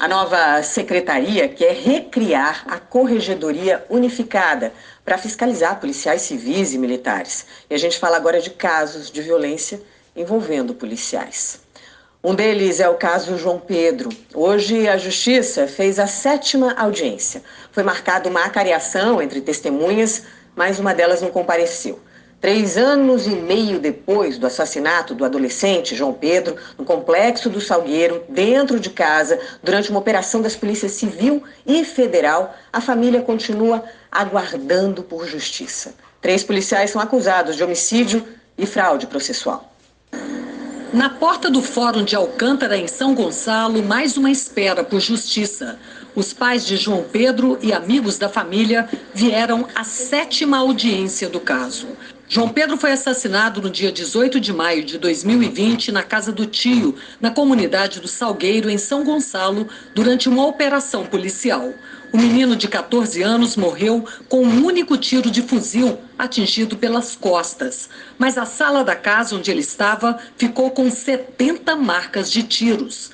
A nova secretaria quer recriar a Corregedoria Unificada para fiscalizar policiais civis e militares. E a gente fala agora de casos de violência envolvendo policiais. Um deles é o caso João Pedro. Hoje a Justiça fez a sétima audiência. Foi marcada uma acariação entre testemunhas, mas uma delas não compareceu. Três anos e meio depois do assassinato do adolescente João Pedro, no complexo do Salgueiro, dentro de casa, durante uma operação das polícias civil e federal, a família continua aguardando por justiça. Três policiais são acusados de homicídio e fraude processual. Na porta do Fórum de Alcântara, em São Gonçalo, mais uma espera por justiça. Os pais de João Pedro e amigos da família vieram à sétima audiência do caso. João Pedro foi assassinado no dia 18 de maio de 2020 na casa do tio, na comunidade do Salgueiro, em São Gonçalo, durante uma operação policial. O menino de 14 anos morreu com um único tiro de fuzil atingido pelas costas. Mas a sala da casa onde ele estava ficou com 70 marcas de tiros.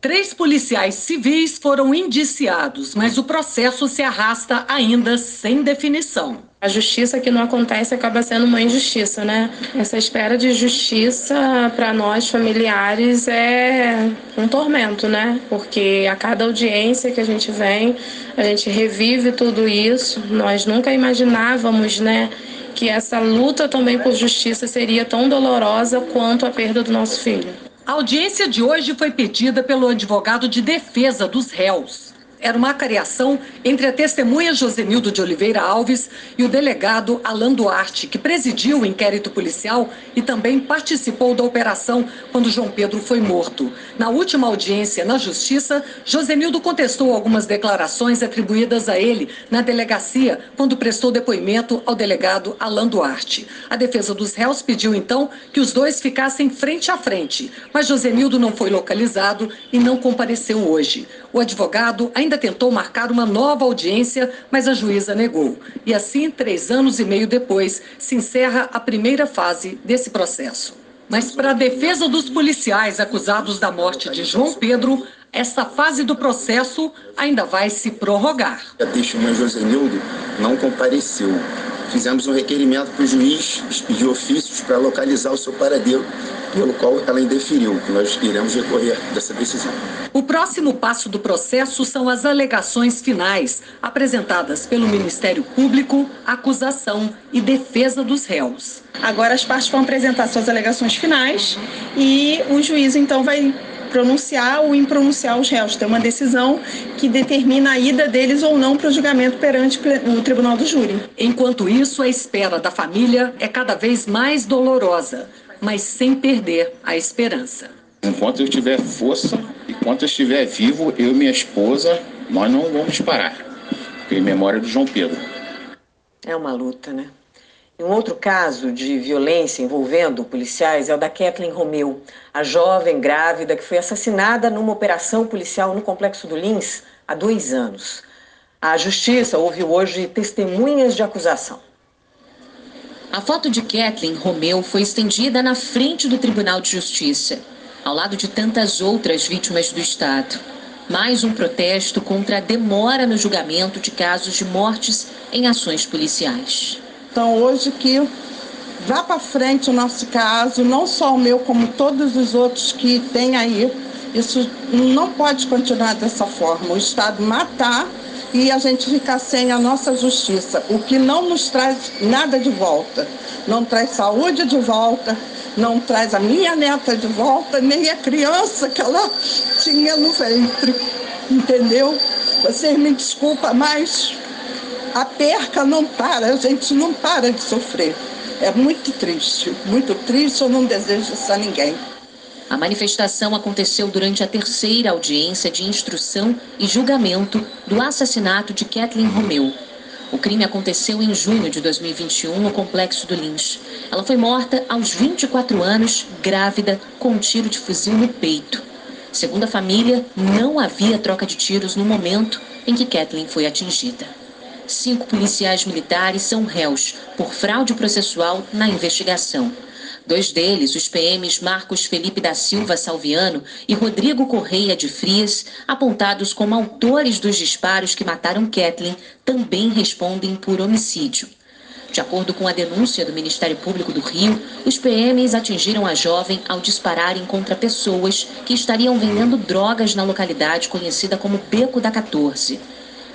Três policiais civis foram indiciados, mas o processo se arrasta ainda sem definição. A justiça que não acontece acaba sendo uma injustiça, né? Essa espera de justiça para nós familiares é um tormento, né? Porque a cada audiência que a gente vem, a gente revive tudo isso. Nós nunca imaginávamos, né? Que essa luta também por justiça seria tão dolorosa quanto a perda do nosso filho. A audiência de hoje foi pedida pelo advogado de defesa dos réus era uma cariação entre a testemunha Josenildo de Oliveira Alves e o delegado Alan Duarte, que presidiu o inquérito policial e também participou da operação quando João Pedro foi morto. Na última audiência na Justiça, Josenildo contestou algumas declarações atribuídas a ele na delegacia quando prestou depoimento ao delegado Alan Duarte. A defesa dos réus pediu então que os dois ficassem frente a frente, mas Josenildo não foi localizado e não compareceu hoje. O advogado ainda tentou marcar uma nova audiência, mas a juíza negou. E assim, três anos e meio depois, se encerra a primeira fase desse processo. Mas para a defesa dos policiais acusados da morte de João Pedro, essa fase do processo ainda vai se prorrogar. A testemunha Josenildo não compareceu. Fizemos um requerimento para o juiz expedir ofícios para localizar o seu paradeiro pelo qual ela indeferiu, que nós iremos recorrer dessa decisão. O próximo passo do processo são as alegações finais, apresentadas pelo Ministério Público, acusação e defesa dos réus. Agora as partes vão apresentar suas alegações finais e o juiz então vai pronunciar ou impronunciar os réus. Tem uma decisão que determina a ida deles ou não para o julgamento perante o tribunal do júri. Enquanto isso, a espera da família é cada vez mais dolorosa mas sem perder a esperança. Enquanto eu tiver força, enquanto eu estiver vivo, eu e minha esposa, nós não vamos parar. Em memória do João Pedro. É uma luta, né? E um outro caso de violência envolvendo policiais é o da Kathleen Romeu, a jovem grávida que foi assassinada numa operação policial no Complexo do Lins há dois anos. A justiça ouviu hoje testemunhas de acusação. A foto de Kathleen Romeu foi estendida na frente do Tribunal de Justiça, ao lado de tantas outras vítimas do Estado. Mais um protesto contra a demora no julgamento de casos de mortes em ações policiais. Então, hoje que vá para frente o nosso caso, não só o meu, como todos os outros que tem aí. Isso não pode continuar dessa forma. O Estado matar e a gente ficar sem a nossa justiça, o que não nos traz nada de volta. Não traz saúde de volta, não traz a minha neta de volta, nem a criança que ela tinha no ventre. Entendeu? Vocês me desculpa, mas a perca não para, a gente não para de sofrer. É muito triste, muito triste, eu não desejo isso a ninguém. A manifestação aconteceu durante a terceira audiência de instrução e julgamento do assassinato de Kathleen Romeu. O crime aconteceu em junho de 2021 no complexo do Lins. Ela foi morta aos 24 anos, grávida, com um tiro de fuzil no peito. Segundo a família, não havia troca de tiros no momento em que Kathleen foi atingida. Cinco policiais militares são réus por fraude processual na investigação. Dois deles, os PMs Marcos Felipe da Silva Salviano e Rodrigo Correia de Frias, apontados como autores dos disparos que mataram Kathleen, também respondem por homicídio. De acordo com a denúncia do Ministério Público do Rio, os PMs atingiram a jovem ao dispararem contra pessoas que estariam vendendo drogas na localidade conhecida como Beco da 14.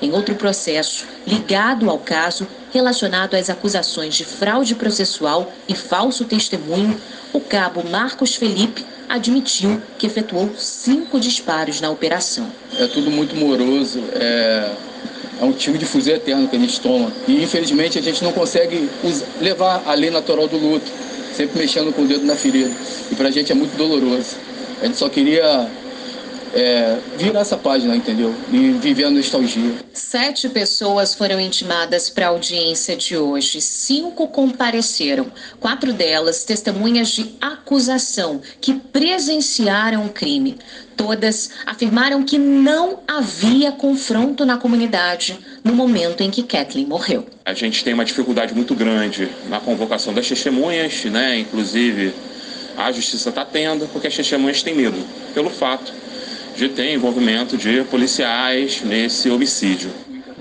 Em outro processo, ligado ao caso, relacionado às acusações de fraude processual e falso testemunho, o cabo Marcos Felipe admitiu que efetuou cinco disparos na operação. É tudo muito moroso, é é um tiro de fuzil eterno que a gente toma. E infelizmente a gente não consegue levar a lei natural do luto, sempre mexendo com o dedo na ferida. E pra gente é muito doloroso. A gente só queria é, virar essa página, entendeu? E viver a nostalgia. Sete pessoas foram intimadas para a audiência de hoje. Cinco compareceram. Quatro delas testemunhas de acusação que presenciaram o crime. Todas afirmaram que não havia confronto na comunidade no momento em que Kathleen morreu. A gente tem uma dificuldade muito grande na convocação das testemunhas, né? Inclusive, a justiça está tendo, porque as testemunhas têm medo, pelo fato de ter envolvimento de policiais nesse homicídio.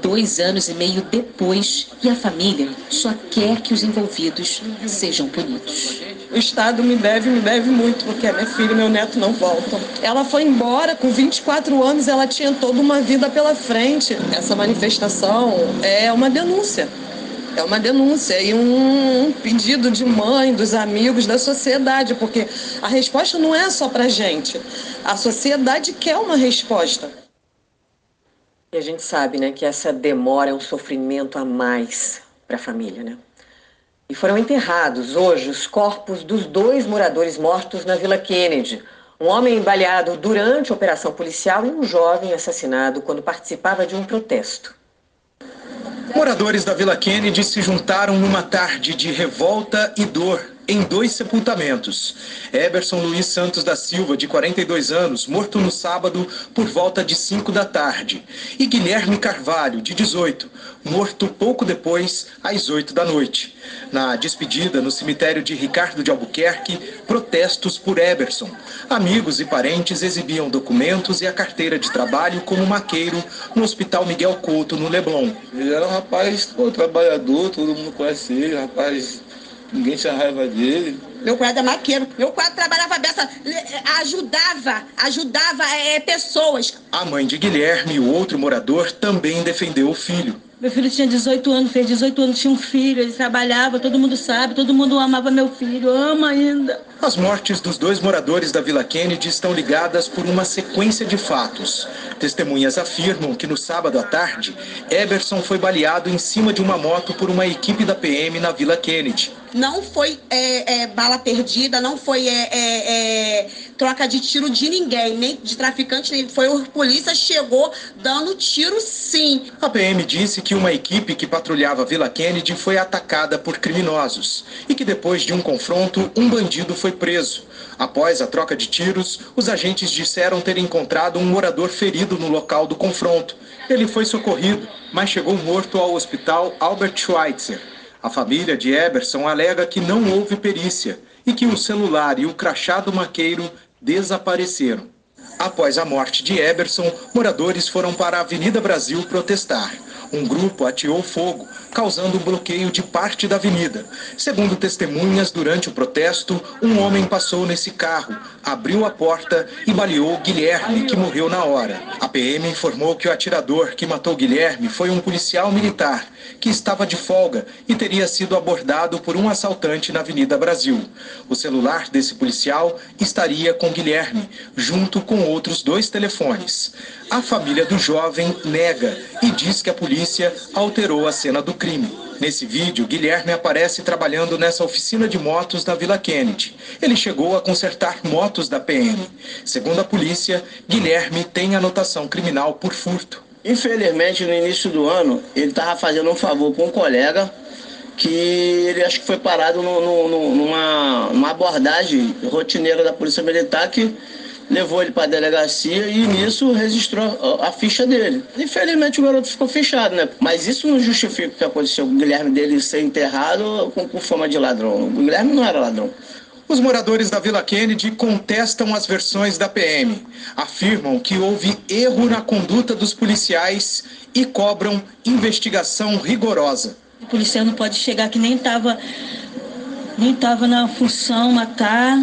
Dois anos e meio depois, e a família só quer que os envolvidos sejam punidos. O Estado me deve, me deve muito, porque a minha filha e meu neto não voltam. Ela foi embora com 24 anos, ela tinha toda uma vida pela frente. Essa manifestação é uma denúncia é uma denúncia e um, um pedido de mãe, dos amigos, da sociedade, porque a resposta não é só para gente. A sociedade quer uma resposta. E a gente sabe, né, que essa demora é um sofrimento a mais para a família, né? E foram enterrados hoje os corpos dos dois moradores mortos na Vila Kennedy. Um homem baleado durante a operação policial e um jovem assassinado quando participava de um protesto. Moradores da Vila Kennedy se juntaram numa tarde de revolta e dor em dois sepultamentos. Eberson Luiz Santos da Silva, de 42 anos, morto no sábado por volta de 5 da tarde. E Guilherme Carvalho, de 18, morto pouco depois, às 8 da noite. Na despedida no cemitério de Ricardo de Albuquerque, protestos por Eberson. Amigos e parentes exibiam documentos e a carteira de trabalho como maqueiro no Hospital Miguel Couto, no Leblon. Ele era um rapaz pô, trabalhador, todo mundo conhece ele, rapaz Ninguém tinha raiva dele. Meu cunhado é maqueiro. Meu cunhado trabalhava beça, ajudava, ajudava é, pessoas. A mãe de Guilherme, o outro morador, também defendeu o filho. Meu filho tinha 18 anos, fez 18 anos, tinha um filho, ele trabalhava, todo mundo sabe, todo mundo amava meu filho, ama ainda. As mortes dos dois moradores da Vila Kennedy estão ligadas por uma sequência de fatos. Testemunhas afirmam que no sábado à tarde, Eberson foi baleado em cima de uma moto por uma equipe da PM na Vila Kennedy. Não foi é, é, bala perdida, não foi é, é, é troca de tiro de ninguém, nem de traficante, nem foi a polícia chegou dando tiro sim. A PM disse que uma equipe que patrulhava Vila Kennedy foi atacada por criminosos e que depois de um confronto, um bandido foi preso. Após a troca de tiros, os agentes disseram ter encontrado um morador ferido no local do confronto. Ele foi socorrido, mas chegou morto ao hospital Albert Schweitzer. A família de Eberson alega que não houve perícia e que o celular e o crachá do maqueiro desapareceram. Após a morte de Eberson, moradores foram para a Avenida Brasil protestar. Um grupo ateou fogo, causando bloqueio de parte da avenida. Segundo testemunhas, durante o protesto, um homem passou nesse carro, abriu a porta e baleou Guilherme, que morreu na hora. A PM informou que o atirador que matou Guilherme foi um policial militar que estava de folga e teria sido abordado por um assaltante na Avenida Brasil. O celular desse policial estaria com Guilherme, junto com outros dois telefones. A família do jovem nega e diz que a polícia alterou a cena do crime. Nesse vídeo, Guilherme aparece trabalhando nessa oficina de motos da Vila Kennedy. Ele chegou a consertar motos da PM. Segundo a polícia, Guilherme tem anotação criminal por furto. Infelizmente, no início do ano, ele estava fazendo um favor para um colega que ele acho que foi parado no, no, numa, abordagem rotineira da Polícia Militar que levou ele para a delegacia e nisso registrou a, ficha dele. Infelizmente o garoto ficou fechado, né? Mas isso não justifica o que aconteceu com o Guilherme dele ser enterrado com, com fama de ladrão. O Guilherme não era ladrão. Os moradores da Vila Kennedy contestam as versões da PM. Afirmam que houve erro na conduta dos policiais e cobram investigação rigorosa. O policial não pode chegar que nem estava nem tava na função matar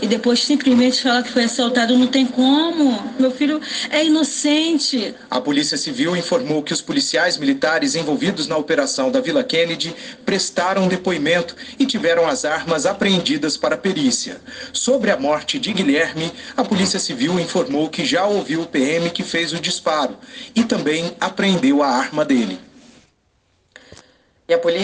e depois simplesmente falar que foi assaltado, não tem como. Meu filho é inocente. A Polícia Civil informou que os policiais militares envolvidos na operação da Vila Kennedy prestaram depoimento e tiveram as armas apreendidas para perícia. Sobre a morte de Guilherme, a Polícia Civil informou que já ouviu o PM que fez o disparo e também apreendeu a arma dele. E a polícia